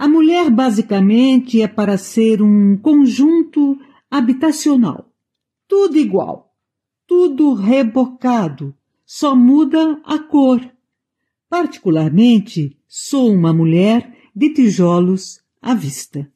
A mulher basicamente é para ser um conjunto habitacional. Tudo igual, tudo rebocado, só muda a cor. Particularmente, sou uma mulher de tijolos à vista.